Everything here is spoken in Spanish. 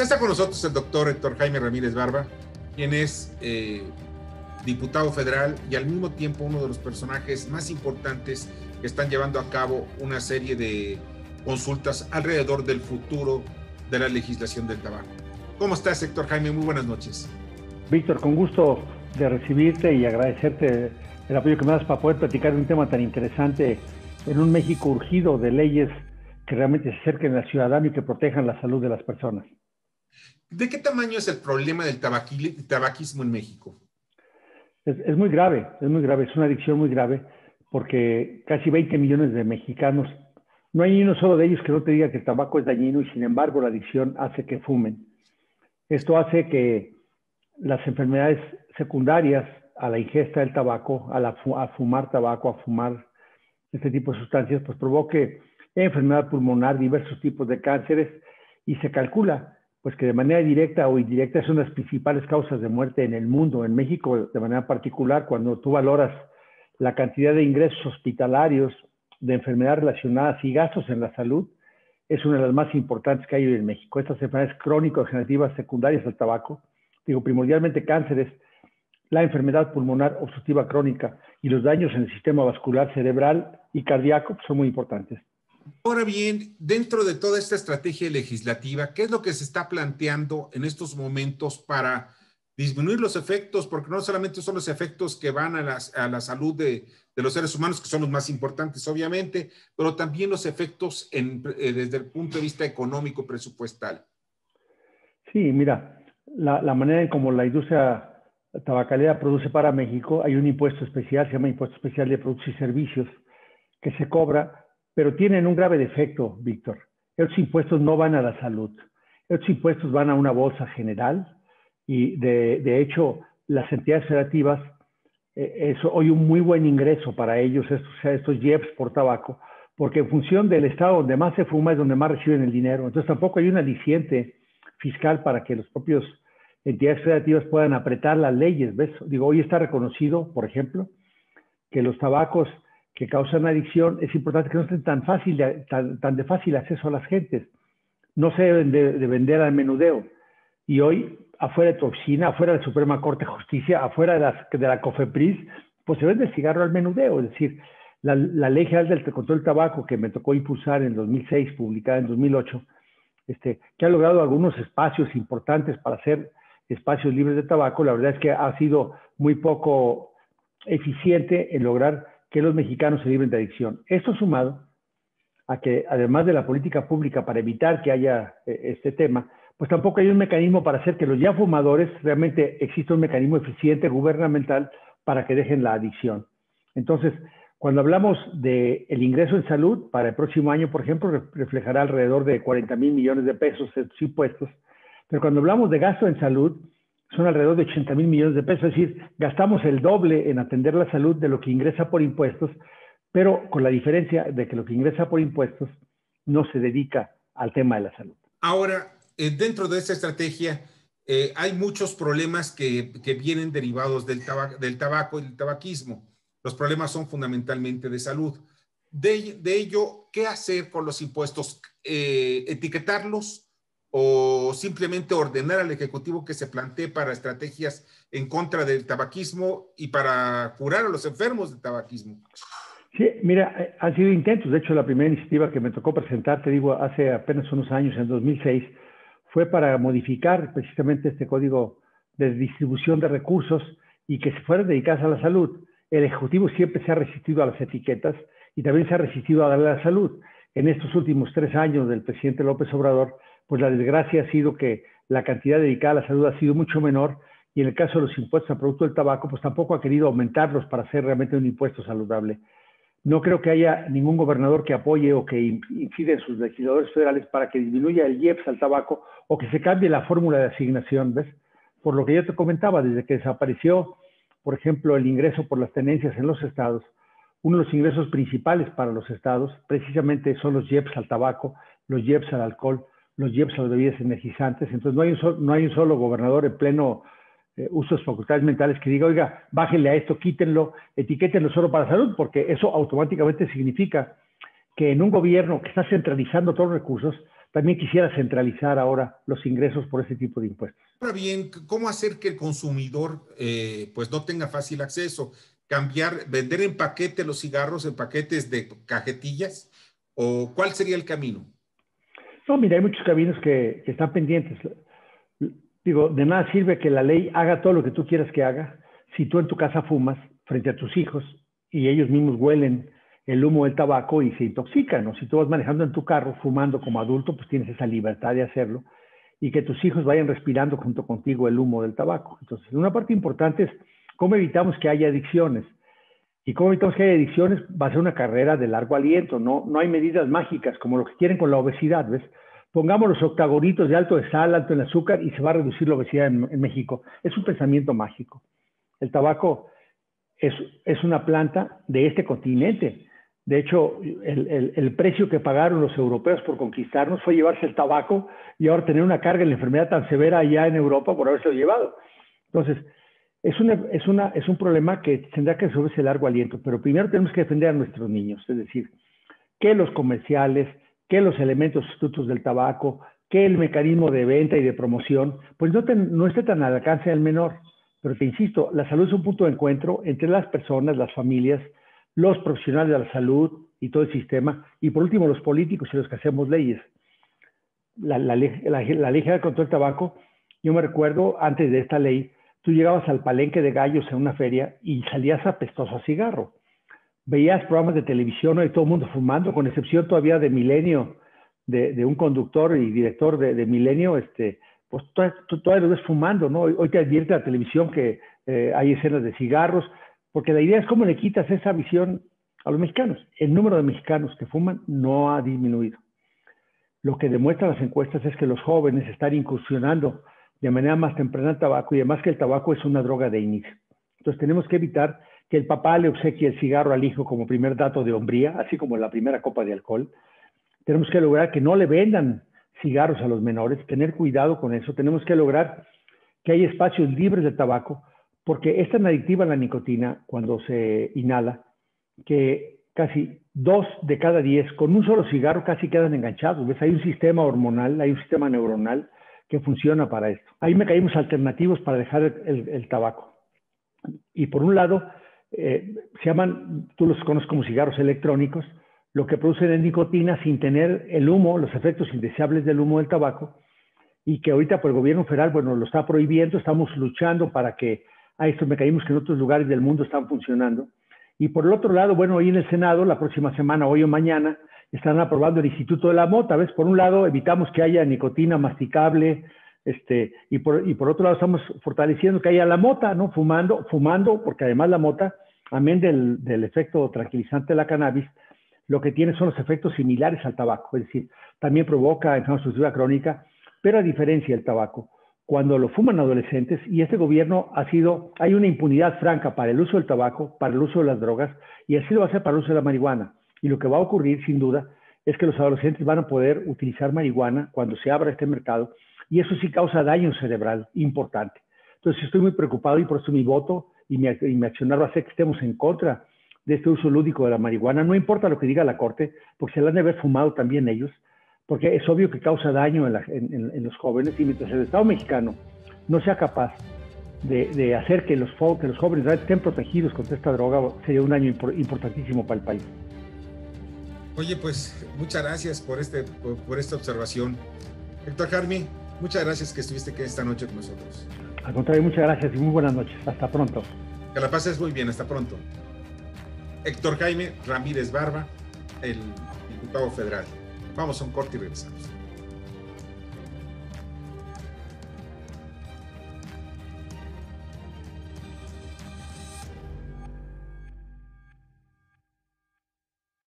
Está con nosotros el doctor Héctor Jaime Ramírez Barba, quien es eh, diputado federal y al mismo tiempo uno de los personajes más importantes que están llevando a cabo una serie de consultas alrededor del futuro de la legislación del tabaco. ¿Cómo estás, Héctor Jaime? Muy buenas noches. Víctor, con gusto de recibirte y agradecerte el apoyo que me das para poder platicar de un tema tan interesante en un México urgido de leyes que realmente se acerquen al ciudadano y que protejan la salud de las personas. ¿De qué tamaño es el problema del tabaquismo en México? Es, muy grave, es muy grave, es una adicción muy grave, porque casi 20 millones de mexicanos, no hay ni uno solo de ellos que no te diga que el tabaco es dañino y sin embargo la adicción hace que fumen. Esto hace que las enfermedades secundarias a la ingesta del tabaco, a, a fumar tabaco, a fumar este tipo de sustancias, pues provoque enfermedad pulmonar, diversos tipos de cánceres y se calcula pues que de manera directa o indirecta son las principales causas de muerte en el mundo, en México de manera particular, cuando tú valoras la cantidad de ingresos hospitalarios, de enfermedades relacionadas y gastos en la salud, es una de las más importantes que hay en México. Estas enfermedades crónico-degenerativas secundarias al tabaco, digo, primordialmente cánceres, la enfermedad pulmonar obstructiva crónica y los daños en el sistema vascular cerebral y cardíaco son muy importantes. Ahora bien, dentro de toda esta estrategia legislativa, ¿qué es lo que se está planteando en estos momentos para disminuir los efectos? Porque no solamente son los efectos que van a, la salud de, los seres humanos, que son los más importantes, obviamente, pero también los efectos eh, desde el punto de vista económico presupuestal. Sí, mira, la, la manera en como la industria tabacalera produce para México, hay un impuesto especial, se llama Impuesto Especial de Productos y Servicios, que se cobra pero tienen un grave defecto, Víctor. Estos impuestos no van a la salud. Estos impuestos van a una bolsa general y de, hecho las entidades federativas eh, es hoy un muy buen ingreso para ellos estos, estos JEPs por tabaco, porque en función del estado donde más se fuma es donde más reciben el dinero. Entonces tampoco hay un aliciente fiscal para que los propios entidades federativas puedan apretar las leyes. Digo, hoy está reconocido, por ejemplo, que los tabacos que causan adicción, es importante que no estén tan, fácil de, tan, de fácil acceso a las gentes. No se deben de, vender al menudeo. Y hoy, afuera de tu oficina, afuera de la Suprema Corte de Justicia, afuera de, las, de la COFEPRIS, pues se vende el cigarro al menudeo. Es decir, la, la, Ley General del Control del Tabaco, que me tocó impulsar en 2006, publicada en 2008, este, que ha logrado algunos espacios importantes para hacer espacios libres de tabaco, la verdad es que ha sido muy poco eficiente en lograr que los mexicanos se libren de adicción. Esto sumado a que además de la política pública para evitar que haya eh, este tema, pues tampoco hay un mecanismo para hacer que los ya fumadores realmente exista un mecanismo eficiente gubernamental para que dejen la adicción. Entonces, cuando hablamos del el ingreso en salud, para el próximo año, por ejemplo, reflejará alrededor de 40 mil millones de pesos estos impuestos, pero cuando hablamos de gasto en salud, son alrededor de 80 mil millones de pesos, es decir, gastamos el doble en atender la salud de lo que ingresa por impuestos, pero con la diferencia de que lo que ingresa por impuestos no se dedica al tema de la salud. Ahora, eh, dentro de esta estrategia, eh, hay muchos problemas que, que vienen derivados del, del, tabaco y del tabaquismo. Los problemas son fundamentalmente de salud. De, de ello, ¿qué hacer con los impuestos? Eh, ¿Etiquetarlos? O simplemente ordenar al Ejecutivo que se plantee para estrategias en contra del tabaquismo y para curar a los enfermos del tabaquismo? Sí, mira, eh, han sido intentos. De hecho, la primera iniciativa que me tocó presentar, te digo, hace apenas unos años, en 2006, fue para modificar precisamente este código de distribución de recursos y que se fueran dedicadas a la salud. El Ejecutivo siempre se ha resistido a las etiquetas y también se ha resistido a darle a la salud. En estos últimos tres años del presidente López Obrador, pues la desgracia ha sido que la cantidad dedicada a la salud ha sido mucho menor y en el caso de los impuestos al producto del tabaco, pues tampoco ha querido aumentarlos para hacer realmente un impuesto saludable. No creo que haya ningún gobernador que apoye o que incide en sus legisladores federales para que disminuya el IEPS al tabaco o que se cambie la fórmula de asignación, ¿ves? Por lo que yo te comentaba, desde que desapareció, por ejemplo, el ingreso por las tenencias en los estados, uno de los ingresos principales para los estados precisamente son los IEPS al tabaco, los IEPS al alcohol, los JEPs a las bebidas energizantes. Entonces, no hay un, no hay un solo gobernador en pleno eh, uso de facultades mentales que diga, oiga, bájenle a esto, quítenlo, etiquétenlo solo para salud, porque eso automáticamente significa que en un gobierno que está centralizando todos los recursos, también quisiera centralizar ahora los ingresos por ese tipo de impuestos. Ahora bien, ¿cómo hacer que el consumidor eh, pues no tenga fácil acceso? ¿Cambiar, vender en paquete los cigarros en paquetes de cajetillas? ¿O cuál sería el camino? No, mira, hay muchos caminos que, están pendientes. Digo, de nada sirve que la ley haga todo lo que tú quieras que haga si tú en tu casa fumas frente a tus hijos y ellos mismos huelen el humo del tabaco y se intoxican. O si tú vas manejando en tu carro fumando como adulto, pues tienes esa libertad de hacerlo y que tus hijos vayan respirando junto contigo el humo del tabaco. Entonces, una parte importante es cómo evitamos que haya adicciones. Y cómo evitamos que haya adicciones va a ser una carrera de largo aliento. No, no hay medidas mágicas como lo que quieren con la obesidad, ¿ves? Pongamos los octagonitos de alto de sal, alto en azúcar y se va a reducir la obesidad en México. Es un pensamiento mágico. El tabaco es, una planta de este continente. De hecho, el, precio que pagaron los europeos por conquistarnos fue llevarse el tabaco y ahora tener una carga en la enfermedad tan severa allá en Europa por haberse llevado. Entonces, es, una, es un problema que tendrá que resolverse largo aliento, pero primero tenemos que defender a nuestros niños, es decir, que los comerciales, que los elementos sustitutos del tabaco, que el mecanismo de venta y de promoción, pues no, no esté tan al alcance del menor. Pero te insisto, la salud es un punto de encuentro entre las personas, las familias, los profesionales de la salud y todo el sistema, y por último los políticos y los que hacemos leyes. La, la, la ley general contra el tabaco, yo me recuerdo antes de esta ley, tú llegabas al palenque de gallos en una feria y salías apestoso a cigarro. Veías programas de televisión de todo el mundo fumando, con excepción todavía de Milenio, de, de un conductor y director de, de Milenio, este, pues todavía lo ves fumando, ¿no? Hoy te advierte la televisión que eh, hay escenas de cigarros, porque la idea es cómo le quitas esa visión a los mexicanos. El número de mexicanos que fuman no ha disminuido. Lo que demuestran las encuestas es que los jóvenes están incursionando de manera más temprana el tabaco y además que el tabaco es una droga de inicio. Entonces tenemos que evitar que el papá le obsequie el cigarro al hijo como primer dato de hombría, así como la primera copa de alcohol. Tenemos que lograr que no le vendan cigarros a los menores, tener cuidado con eso. Tenemos que lograr que haya espacios libres de tabaco, porque es tan adictiva la nicotina cuando se inhala que casi dos de cada diez con un solo cigarro casi quedan enganchados. ¿Ves? Hay un sistema hormonal, hay un sistema neuronal que funciona para esto. Hay mecanismos alternativos para dejar el, tabaco. Y por un lado, eh, se llaman, tú los conoces como cigarros electrónicos, lo que producen es nicotina sin tener el humo, los efectos indeseables del humo del tabaco, y que ahorita por el gobierno federal, bueno, lo está prohibiendo, estamos luchando para que hay estos mecanismos que en otros lugares del mundo están funcionando. Y por el otro lado, bueno, hoy en el Senado, la próxima semana, hoy o mañana, están aprobando el Instituto de la Mota, ¿ves? Por un lado, evitamos que haya nicotina masticable, este, y por, otro lado, estamos fortaleciendo que haya la mota, ¿no? Fumando, fumando, porque además la mota, amén del, del efecto tranquilizante de la cannabis, lo que tiene son los efectos similares al tabaco, es decir, también provoca enfermedad crónica, pero a diferencia del tabaco, cuando lo fuman adolescentes, y este gobierno ha sido, hay una impunidad franca para el uso del tabaco, para el uso de las drogas, y así lo va a ser para el uso de la marihuana. Y lo que va a ocurrir, sin duda, es que los adolescentes van a poder utilizar marihuana cuando se abra este mercado, y eso sí causa daño cerebral importante. Entonces estoy muy preocupado y por eso mi voto y mi, y mi accionar va a ser que estemos en contra de este uso lúdico de la marihuana, no importa lo que diga la Corte, porque se la han de haber fumado también ellos, porque es obvio que causa daño en, los jóvenes y mientras el Estado mexicano no sea capaz de, hacer que los, que los jóvenes estén protegidos contra esta droga, sería un año importantísimo para el país. Oye, pues muchas gracias por, este, por, esta observación. Héctor Jarmi, muchas gracias que estuviste aquí esta noche con nosotros. Al contrario, muchas gracias y muy buenas noches. Hasta pronto. Que la pases muy bien. Hasta pronto. Héctor Jaime Ramírez Barba, el diputado federal. Vamos a un corte y regresamos.